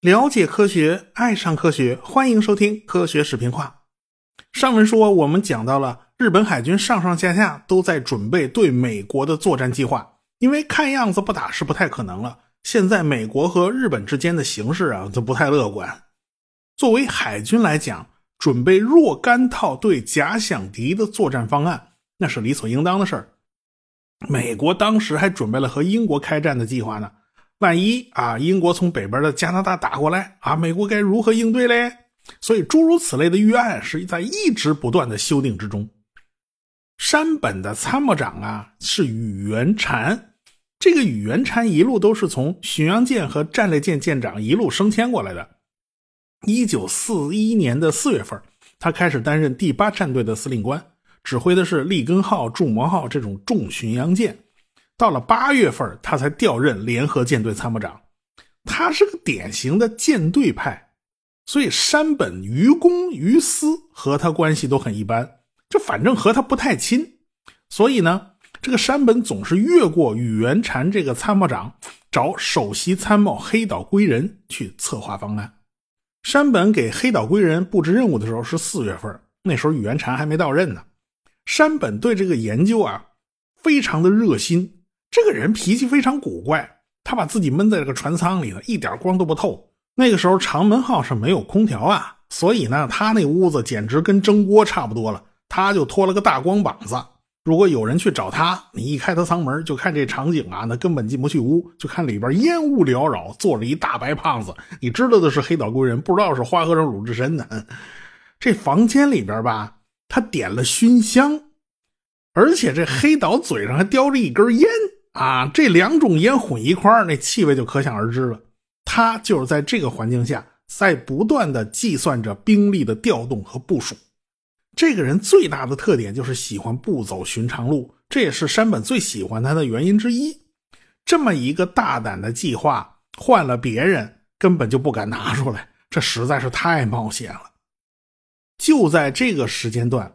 了解科学，爱上科学，欢迎收听科学视频化。上文说我们讲到了日本海军上上下下都在准备对美国的作战计划，因为看样子不打是不太可能了。现在美国和日本之间的形势啊，都不太乐观。作为海军来讲，准备若干套对假想敌的作战方案，那是理所应当的事儿。美国当时还准备了和英国开战的计划呢。万一啊，英国从北边的加拿大打过来啊，美国该如何应对嘞？所以诸如此类的预案是在一直不断的修订之中。山本的参谋长啊是宇垣禅，这个宇垣禅一路都是从巡洋舰和战列舰舰长一路升迁过来的。一九四一年的四月份，他开始担任第八战队的司令官，指挥的是利根号、筑摩号这种重巡洋舰。到了八月份，他才调任联合舰队参谋长。他是个典型的舰队派，所以山本于公、于私和他关系都很一般，就反正和他不太亲。所以呢，这个山本总是越过宇垣禅这个参谋长，找首席参谋黑岛归人去策划方案。山本给黑岛归人布置任务的时候是四月份，那时候宇垣禅还没到任呢。山本对这个研究啊，非常的热心。这个人脾气非常古怪，他把自己闷在这个船舱里呢，一点光都不透。那个时候长门号是没有空调啊，所以呢，他那屋子简直跟蒸锅差不多了。他就拖了个大光膀子。如果有人去找他，你一开他舱门，就看这场景啊，那根本进不去屋，就看里边烟雾缭绕，坐着一大白胖子。你知道的是黑岛贵人，不知道是花和尚鲁智深呢。这房间里边吧，他点了熏香，而且这黑岛嘴上还叼着一根烟。啊，这两种烟混一块儿，那气味就可想而知了。他就是在这个环境下，在不断的计算着兵力的调动和部署。这个人最大的特点就是喜欢不走寻常路，这也是山本最喜欢他的原因之一。这么一个大胆的计划，换了别人根本就不敢拿出来，这实在是太冒险了。就在这个时间段，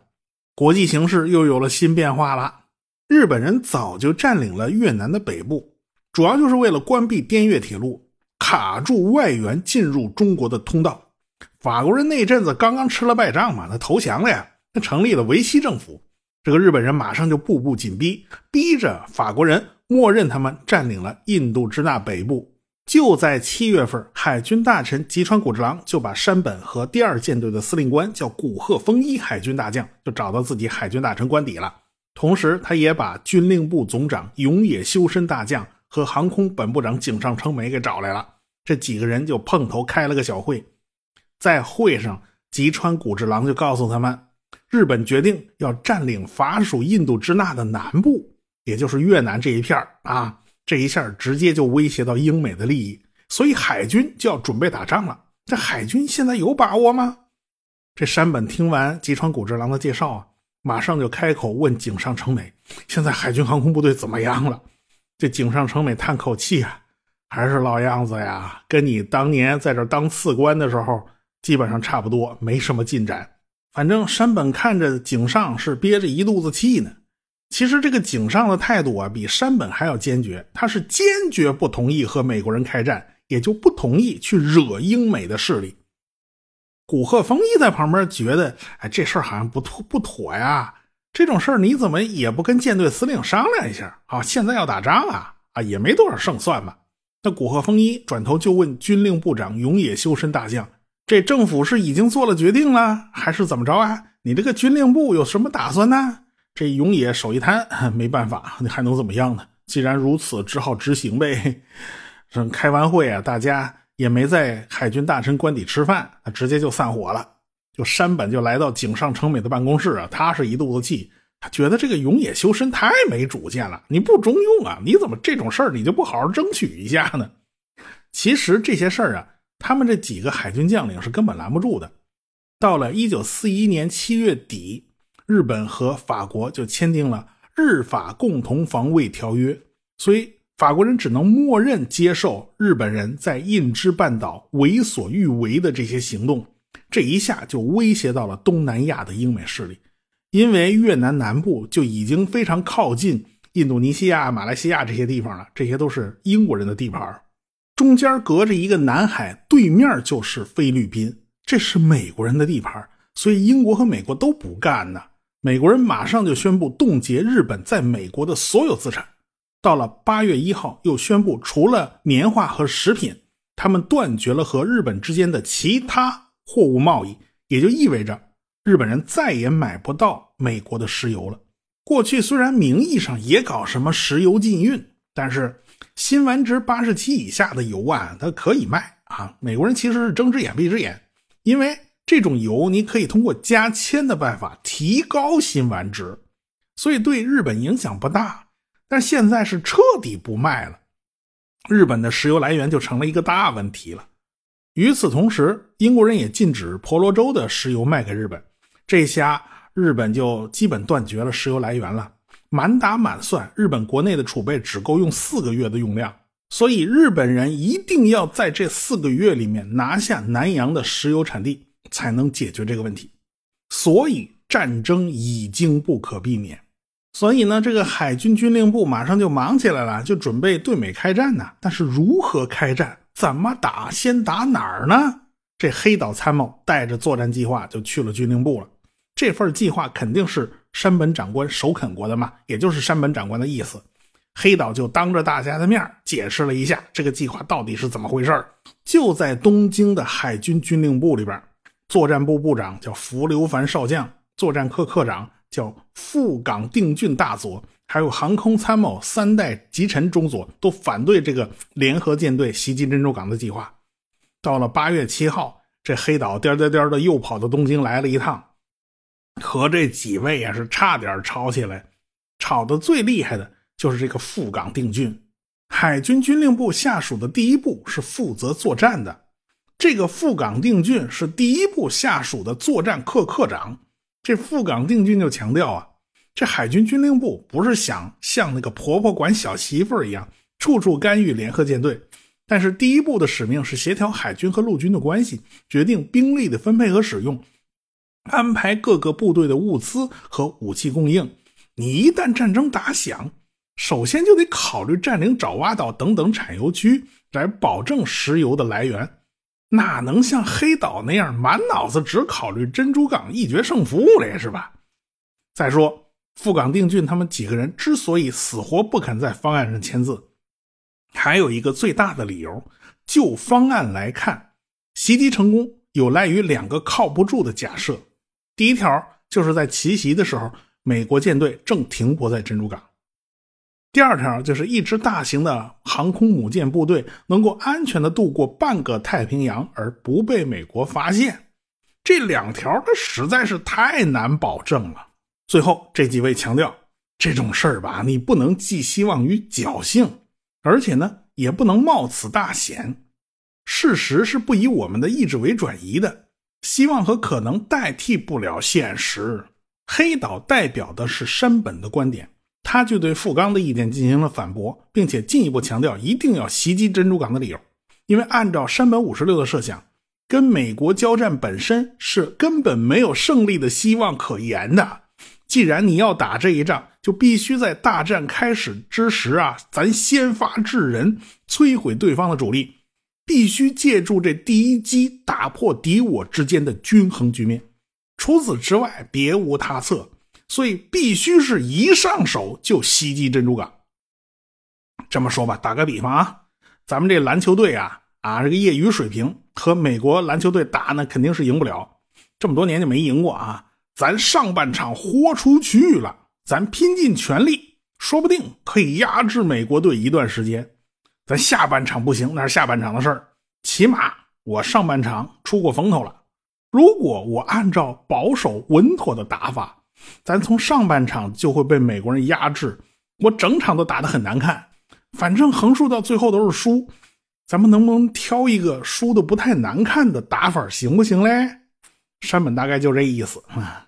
国际形势又有了新变化了。日本人早就占领了越南的北部，主要就是为了关闭滇越铁路，卡住外援进入中国的通道。法国人那阵子刚刚吃了败仗嘛，他投降了呀，他成立了维希政府。这个日本人马上就步步紧逼，逼着法国人默认他们占领了印度支那北部。就在七月份，海军大臣吉川古治郎就把山本和第二舰队的司令官叫古贺丰一海军大将，就找到自己海军大臣官邸了。同时，他也把军令部总长永野修身大将和航空本部长井上成美给找来了。这几个人就碰头开了个小会，在会上，吉川古治郎就告诉他们，日本决定要占领法属印度支那的南部，也就是越南这一片啊。这一下直接就威胁到英美的利益，所以海军就要准备打仗了。这海军现在有把握吗？这山本听完吉川古治郎的介绍啊。马上就开口问井上成美：“现在海军航空部队怎么样了？”这井上成美叹口气啊，还是老样子呀，跟你当年在这当次官的时候基本上差不多，没什么进展。反正山本看着井上是憋着一肚子气呢。其实这个井上的态度啊，比山本还要坚决，他是坚决不同意和美国人开战，也就不同意去惹英美的势力。古贺丰一在旁边觉得，哎，这事儿好像不妥不妥呀。这种事儿你怎么也不跟舰队司令商量一下啊？现在要打仗啊，啊，也没多少胜算吧？那古贺丰一转头就问军令部长永野修身大将：“这政府是已经做了决定了，还是怎么着啊？你这个军令部有什么打算呢？”这永野手一摊，没办法，你还能怎么样呢？既然如此，只好执行呗。正开完会啊，大家。也没在海军大臣官邸吃饭，直接就散伙了。就山本就来到井上成美的办公室啊，他是一肚子气，他觉得这个永野修身太没主见了，你不中用啊，你怎么这种事儿你就不好好争取一下呢？其实这些事儿啊，他们这几个海军将领是根本拦不住的。到了一九四一年七月底，日本和法国就签订了日法共同防卫条约，所以。法国人只能默认接受日本人在印支半岛为所欲为的这些行动，这一下就威胁到了东南亚的英美势力，因为越南南部就已经非常靠近印度尼西亚、马来西亚这些地方了，这些都是英国人的地盘。中间隔着一个南海，对面就是菲律宾，这是美国人的地盘，所以英国和美国都不干呢。美国人马上就宣布冻结日本在美国的所有资产。到了八月一号，又宣布除了棉花和食品，他们断绝了和日本之间的其他货物贸易，也就意味着日本人再也买不到美国的石油了。过去虽然名义上也搞什么石油禁运，但是。新完值八十七以下的油啊，它可以卖啊。美国人其实是睁只眼闭只眼，因为这种油你可以通过加铅的办法提高辛烷值，所以对日本影响不大。但现在是彻底不卖了，日本的石油来源就成了一个大问题了。与此同时，英国人也禁止婆罗洲的石油卖给日本，这下日本就基本断绝了石油来源了。满打满算，日本国内的储备只够用四个月的用量，所以日本人一定要在这四个月里面拿下南洋的石油产地，才能解决这个问题。所以战争已经不可避免。所以呢，这个海军军令部马上就忙起来了，就准备对美开战呢。但是如何开战，怎么打，先打哪儿呢？这黑岛参谋带着作战计划就去了军令部了。这份计划肯定是。山本长官首肯过的嘛，也就是山本长官的意思。黑岛就当着大家的面解释了一下这个计划到底是怎么回事就在东京的海军军令部里边，作战部部长叫福留凡少将，作战科科长叫富冈定俊大佐，还有航空参谋三代吉臣中佐都反对这个联合舰队袭击珍珠港的计划。到了八月七号，这黑岛颠颠颠的又跑到东京来了一趟。和这几位也是差点吵起来，吵得最厉害的就是这个富冈定俊。海军军令部下属的第一部是负责作战的，这个富冈定俊是第一部下属的作战课课长。这富冈定俊就强调啊，这海军军令部不是想像那个婆婆管小媳妇一样，处处干预联合舰队，但是第一部的使命是协调海军和陆军的关系，决定兵力的分配和使用。安排各个部队的物资和武器供应。你一旦战争打响，首先就得考虑占领爪哇岛等等产油区，来保证石油的来源。哪能像黑岛那样满脑子只考虑珍珠港一决胜负嘞？是吧？再说富冈定俊他们几个人之所以死活不肯在方案上签字，还有一个最大的理由，就方案来看，袭击成功有赖于两个靠不住的假设。第一条就是在奇袭的时候，美国舰队正停泊在珍珠港。第二条就是一支大型的航空母舰部队能够安全的渡过半个太平洋而不被美国发现。这两条它实在是太难保证了。最后这几位强调，这种事儿吧，你不能寄希望于侥幸，而且呢，也不能冒此大险。事实是不以我们的意志为转移的。希望和可能代替不了现实。黑岛代表的是山本的观点，他就对富冈的意见进行了反驳，并且进一步强调一定要袭击珍珠港的理由。因为按照山本五十六的设想，跟美国交战本身是根本没有胜利的希望可言的。既然你要打这一仗，就必须在大战开始之时啊，咱先发制人，摧毁对方的主力。必须借助这第一击打破敌我之间的均衡局面，除此之外别无他策。所以必须是一上手就袭击珍珠港。这么说吧，打个比方啊，咱们这篮球队啊啊，这个业余水平和美国篮球队打那肯定是赢不了，这么多年就没赢过啊。咱上半场豁出去了，咱拼尽全力，说不定可以压制美国队一段时间。咱下半场不行，那是下半场的事儿。起码我上半场出过风头了。如果我按照保守稳妥的打法，咱从上半场就会被美国人压制，我整场都打得很难看。反正横竖到最后都是输，咱们能不能挑一个输的不太难看的打法，行不行嘞？山本大概就这意思啊。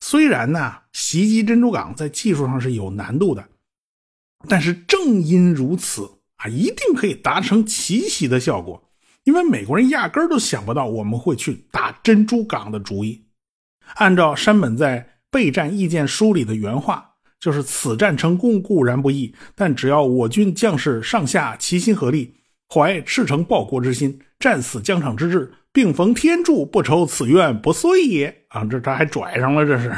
虽然呢，袭击珍珠港在技术上是有难度的，但是正因如此。啊，一定可以达成奇袭的效果，因为美国人压根儿都想不到我们会去打珍珠港的主意。按照山本在备战意见书里的原话，就是此战成功固然不易，但只要我军将士上下齐心合力，怀赤诚报国之心，战死疆场之志，并逢天助，不愁此愿不遂也。啊，这这还拽上了，这是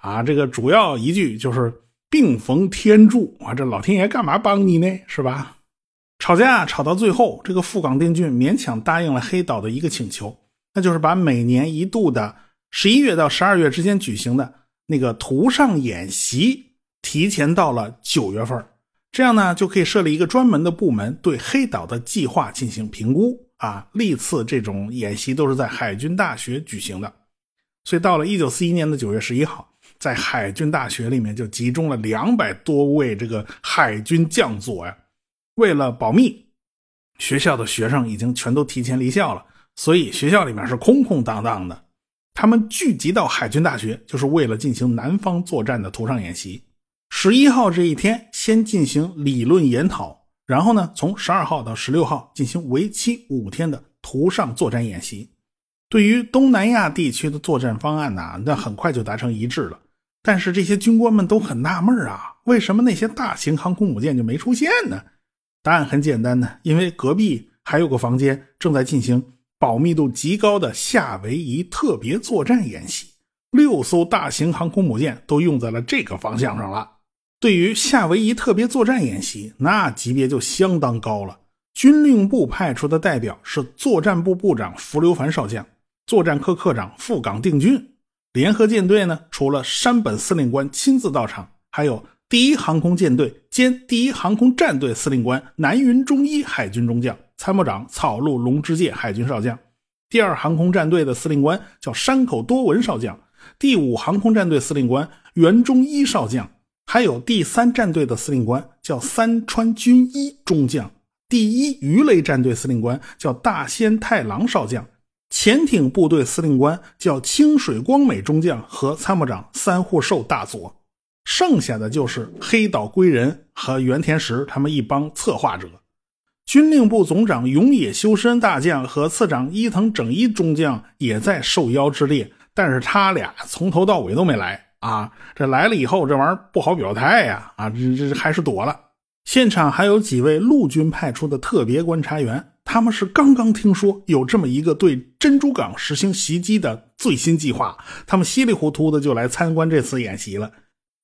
啊，这个主要一句就是并逢天助啊，这老天爷干嘛帮你呢？是吧？吵架吵到最后，这个富冈定俊勉强答应了黑岛的一个请求，那就是把每年一度的十一月到十二月之间举行的那个图上演习提前到了九月份，这样呢就可以设立一个专门的部门对黑岛的计划进行评估啊。历次这种演习都是在海军大学举行的，所以到了一九四一年的九月十一号，在海军大学里面就集中了两百多位这个海军将佐呀。为了保密，学校的学生已经全都提前离校了，所以学校里面是空空荡荡的。他们聚集到海军大学，就是为了进行南方作战的图上演习。十一号这一天，先进行理论研讨，然后呢，从十二号到十六号进行为期五天的图上作战演习。对于东南亚地区的作战方案呢，那很快就达成一致了。但是这些军官们都很纳闷啊，为什么那些大型航空母舰就没出现呢？答案很简单呢，因为隔壁还有个房间正在进行保密度极高的夏威夷特别作战演习，六艘大型航空母舰都用在了这个方向上了。对于夏威夷特别作战演习，那级别就相当高了。军令部派出的代表是作战部部长福留凡少将，作战科科长富冈定俊。联合舰队呢，除了山本司令官亲自到场，还有。第一航空舰队兼第一航空战队司令官南云忠一海军中将，参谋长草鹿龙之介海军少将。第二航空战队的司令官叫山口多文少将。第五航空战队司令官袁中一少将。还有第三战队的司令官叫三川军一中将。第一鱼雷战队司令官叫大仙太郎少将。潜艇部队司令官叫清水光美中将和参谋长三户寿大佐。剩下的就是黑岛归人和原田实他们一帮策划者，军令部总长永野修身大将和次长伊藤整一中将也在受邀之列，但是他俩从头到尾都没来啊！这来了以后，这玩意儿不好表态呀！啊，这这还是躲了。现场还有几位陆军派出的特别观察员，他们是刚刚听说有这么一个对珍珠港实行袭击的最新计划，他们稀里糊涂的就来参观这次演习了。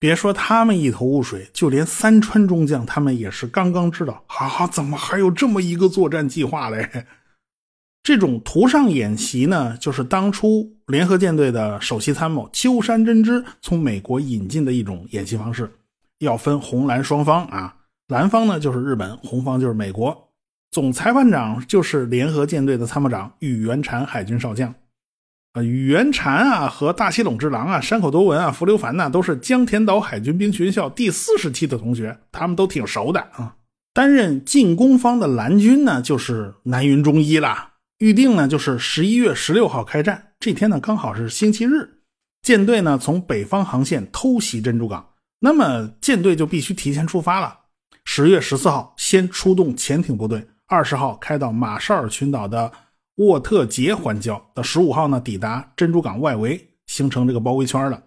别说他们一头雾水，就连三川中将他们也是刚刚知道，啊，怎么还有这么一个作战计划嘞？这种图上演习呢，就是当初联合舰队的首席参谋秋山真之从美国引进的一种演习方式，要分红蓝双方啊，蓝方呢就是日本，红方就是美国，总裁判长就是联合舰队的参谋长宇垣产海军少将。啊，宇垣禅啊，和大西隆之郎啊，山口多文啊，福留凡呐，都是江田岛海军兵学校第四十期的同学，他们都挺熟的啊。担任进攻方的蓝军呢，就是南云忠一啦。预定呢，就是十一月十六号开战，这天呢刚好是星期日。舰队呢从北方航线偷袭珍珠港，那么舰队就必须提前出发了。十月十四号先出动潜艇部队，二十号开到马绍尔群岛的。沃特杰环礁到十五号呢，抵达珍珠港外围，形成这个包围圈了。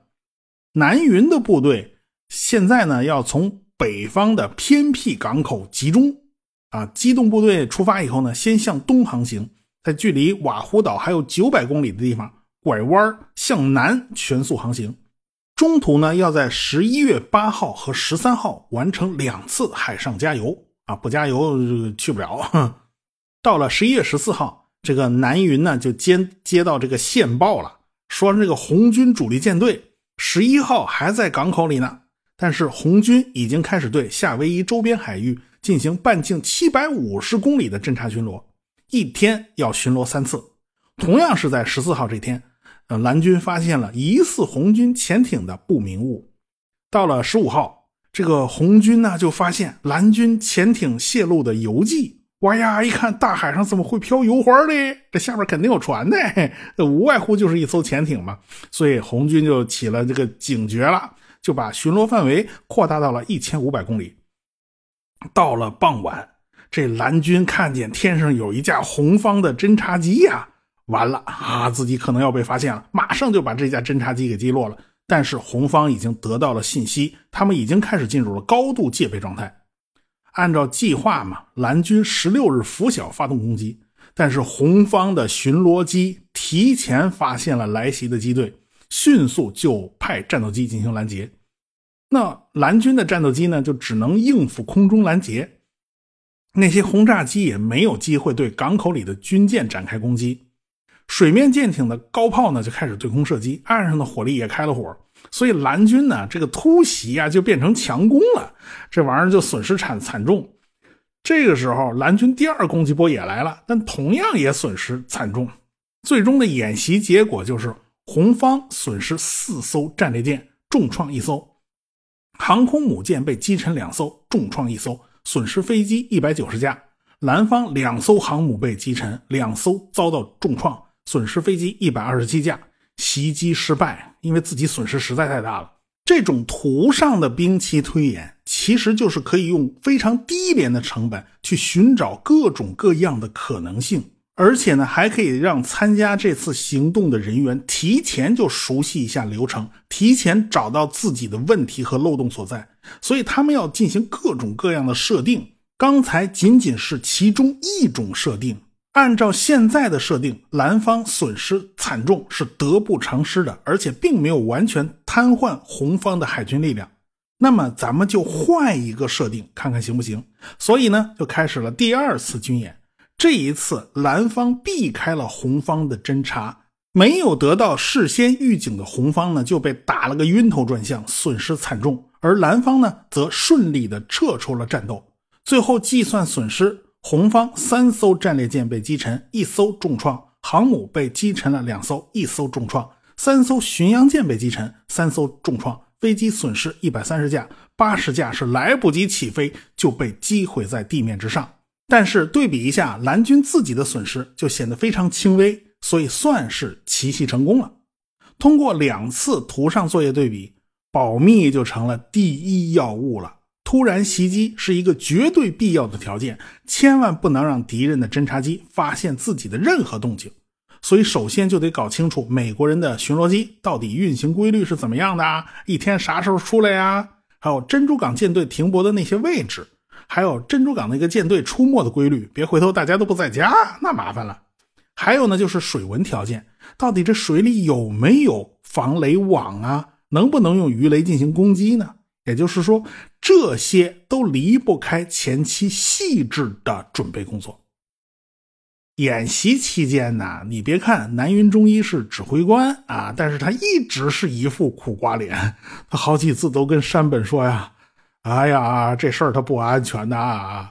南云的部队现在呢，要从北方的偏僻港口集中啊，机动部队出发以后呢，先向东航行，在距离瓦胡岛还有九百公里的地方拐弯向南全速航行。中途呢，要在十一月八号和十三号完成两次海上加油啊，不加油去不了。到了十一月十四号。这个南云呢，就接接到这个线报了，说这个红军主力舰队十一号还在港口里呢，但是红军已经开始对夏威夷周边海域进行半径七百五十公里的侦察巡逻，一天要巡逻三次。同样是在十四号这天，呃，蓝军发现了疑似红军潜艇的不明物。到了十五号，这个红军呢就发现蓝军潜艇泄露的油迹。哇呀！一看大海上怎么会飘油花呢？这下边肯定有船呢，无外乎就是一艘潜艇嘛。所以红军就起了这个警觉了，就把巡逻范围扩大到了一千五百公里。到了傍晚，这蓝军看见天上有一架红方的侦察机呀，完了啊，自己可能要被发现了，马上就把这架侦察机给击落了。但是红方已经得到了信息，他们已经开始进入了高度戒备状态。按照计划嘛，蓝军十六日拂晓发动攻击，但是红方的巡逻机提前发现了来袭的机队，迅速就派战斗机进行拦截。那蓝军的战斗机呢，就只能应付空中拦截，那些轰炸机也没有机会对港口里的军舰展开攻击。水面舰艇的高炮呢就开始对空射击，岸上的火力也开了火，所以蓝军呢这个突袭啊就变成强攻了，这玩意儿就损失惨惨重。这个时候，蓝军第二攻击波也来了，但同样也损失惨重。最终的演习结果就是红方损失四艘战列舰，重创一艘；航空母舰被击沉两艘，重创一艘，损失飞机一百九十架。蓝方两艘航母被击沉，两艘遭到重创。损失飞机一百二十七架，袭击失败，因为自己损失实在太大了。这种图上的兵棋推演，其实就是可以用非常低廉的成本去寻找各种各样的可能性，而且呢，还可以让参加这次行动的人员提前就熟悉一下流程，提前找到自己的问题和漏洞所在。所以他们要进行各种各样的设定，刚才仅仅是其中一种设定。按照现在的设定，蓝方损失惨重是得不偿失的，而且并没有完全瘫痪红方的海军力量。那么咱们就换一个设定，看看行不行？所以呢，就开始了第二次军演。这一次，蓝方避开了红方的侦察，没有得到事先预警的红方呢，就被打了个晕头转向，损失惨重；而蓝方呢，则顺利的撤出了战斗。最后计算损失。红方三艘战列舰被击沉，一艘重创；航母被击沉了两艘，一艘重创；三艘巡洋舰被击沉，三艘重创；飞机损失一百三十架，八十架是来不及起飞就被击毁在地面之上。但是对比一下蓝军自己的损失，就显得非常轻微，所以算是奇袭成功了。通过两次图上作业对比，保密就成了第一要务了。突然袭击是一个绝对必要的条件，千万不能让敌人的侦察机发现自己的任何动静。所以，首先就得搞清楚美国人的巡逻机到底运行规律是怎么样的，一天啥时候出来呀？还有珍珠港舰队停泊的那些位置，还有珍珠港那个舰队出没的规律。别回头大家都不在家，那麻烦了。还有呢，就是水文条件，到底这水里有没有防雷网啊？能不能用鱼雷进行攻击呢？也就是说，这些都离不开前期细致的准备工作。演习期间呢，你别看南云忠一是指挥官啊，但是他一直是一副苦瓜脸，他好几次都跟山本说呀：“哎呀，这事儿他不安全的，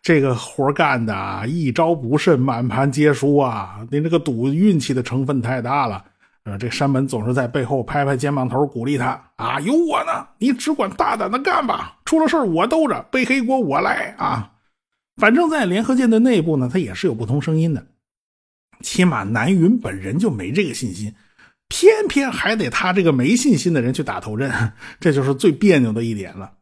这个活干的一招不慎，满盘皆输啊！你这个赌运气的成分太大了。”呃，这山本总是在背后拍拍肩膀头，鼓励他啊，有我呢，你只管大胆的干吧，出了事我兜着，背黑锅我来啊。反正，在联合舰队内部呢，他也是有不同声音的。起码南云本人就没这个信心，偏偏还得他这个没信心的人去打头阵，这就是最别扭的一点了。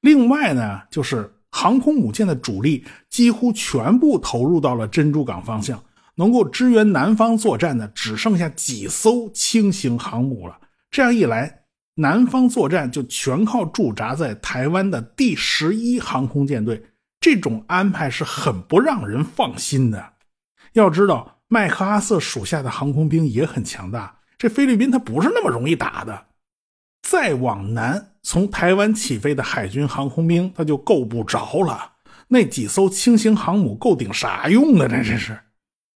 另外呢，就是航空母舰的主力几乎全部投入到了珍珠港方向。能够支援南方作战的只剩下几艘轻型航母了。这样一来，南方作战就全靠驻扎在台湾的第十一航空舰队。这种安排是很不让人放心的。要知道，麦克阿瑟属下的航空兵也很强大，这菲律宾他不是那么容易打的。再往南，从台湾起飞的海军航空兵他就够不着了。那几艘轻型航母够顶啥用的？这这是。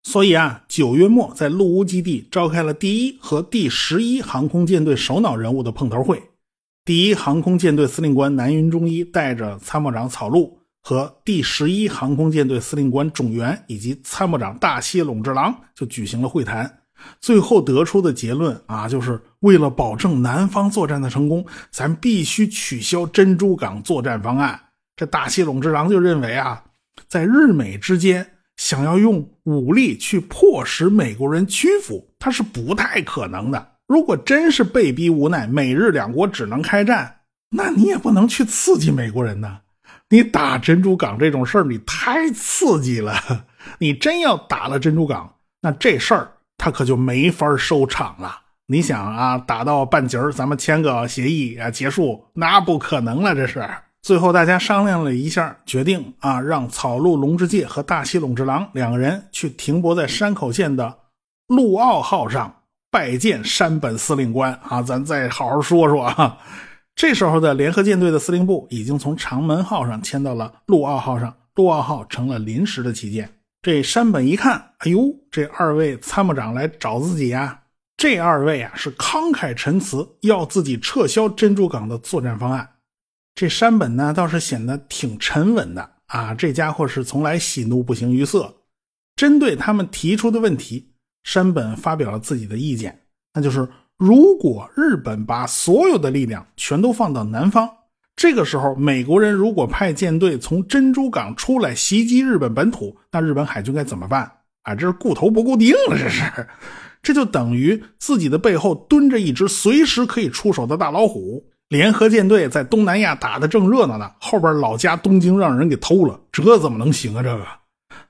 所以啊，九月末在陆屋基地召开了第一和第十一航空舰队首脑人物的碰头会。第一航空舰队司令官南云忠一带着参谋长草鹿和第十一航空舰队司令官种元以及参谋长大西隆之郎就举行了会谈。最后得出的结论啊，就是为了保证南方作战的成功，咱必须取消珍珠港作战方案。这大西隆之郎就认为啊，在日美之间。想要用武力去迫使美国人屈服，他是不太可能的。如果真是被逼无奈，美日两国只能开战，那你也不能去刺激美国人呢。你打珍珠港这种事儿，你太刺激了。你真要打了珍珠港，那这事儿他可就没法收场了你想啊，打到半截儿，咱们签个协议啊，结束，那不可能了，这是。最后大家商量了一下，决定啊，让草鹿龙之介和大西龙之郎两个人去停泊在山口县的陆奥号上拜见山本司令官啊，咱再好好说说啊。这时候的联合舰队的司令部已经从长门号上迁到了陆奥号上，陆奥号成了临时的旗舰。这山本一看，哎呦，这二位参谋长来找自己呀！这二位啊是慷慨陈词，要自己撤销珍珠港的作战方案。这山本呢倒是显得挺沉稳的啊，这家伙是从来喜怒不形于色。针对他们提出的问题，山本发表了自己的意见，那就是。如果日本把所有的力量全都放到南方，这个时候美国人如果派舰队从珍珠港出来袭击日本本土，那日本海军该怎么办？啊，这是顾头不顾腚了，这是，这就等于自己的背后蹲着一只随时可以出手的大老虎。联合舰队在东南亚打得正热闹呢，后边老家东京让人给偷了，这怎么能行啊？这个，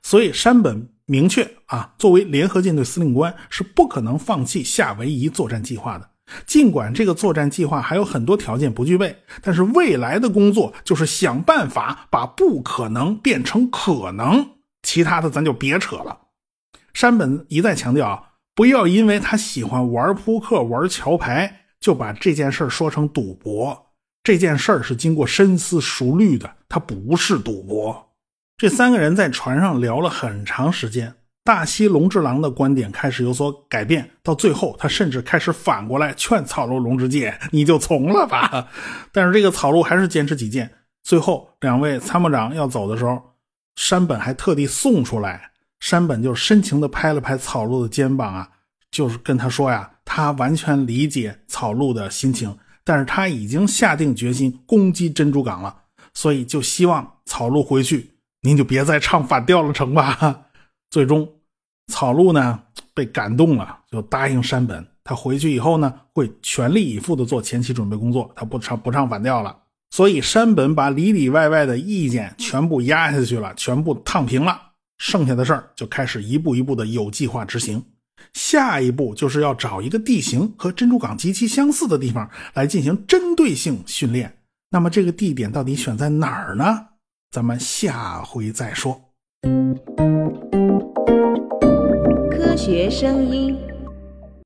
所以山本。明确啊，作为联合舰队司令官是不可能放弃夏威夷作战计划的。尽管这个作战计划还有很多条件不具备，但是未来的工作就是想办法把不可能变成可能。其他的咱就别扯了。山本一再强调，不要因为他喜欢玩扑克、玩桥牌，就把这件事说成赌博。这件事是经过深思熟虑的，它不是赌博。这三个人在船上聊了很长时间，大西龙之郎的观点开始有所改变，到最后他甚至开始反过来劝草鹿龙之介：“你就从了吧。”但是这个草鹿还是坚持己见。最后两位参谋长要走的时候，山本还特地送出来，山本就深情地拍了拍草鹿的肩膀啊，就是跟他说呀：“他完全理解草鹿的心情，但是他已经下定决心攻击珍珠港了，所以就希望草鹿回去。”您就别再唱反调了，成吧？最终，草鹿呢被感动了，就答应山本，他回去以后呢会全力以赴的做前期准备工作，他不唱不唱反调了。所以山本把里里外外的意见全部压下去了，全部烫平了，剩下的事儿就开始一步一步的有计划执行。下一步就是要找一个地形和珍珠港极其相似的地方来进行针对性训练。那么这个地点到底选在哪儿呢？咱们下回再说。科学声音。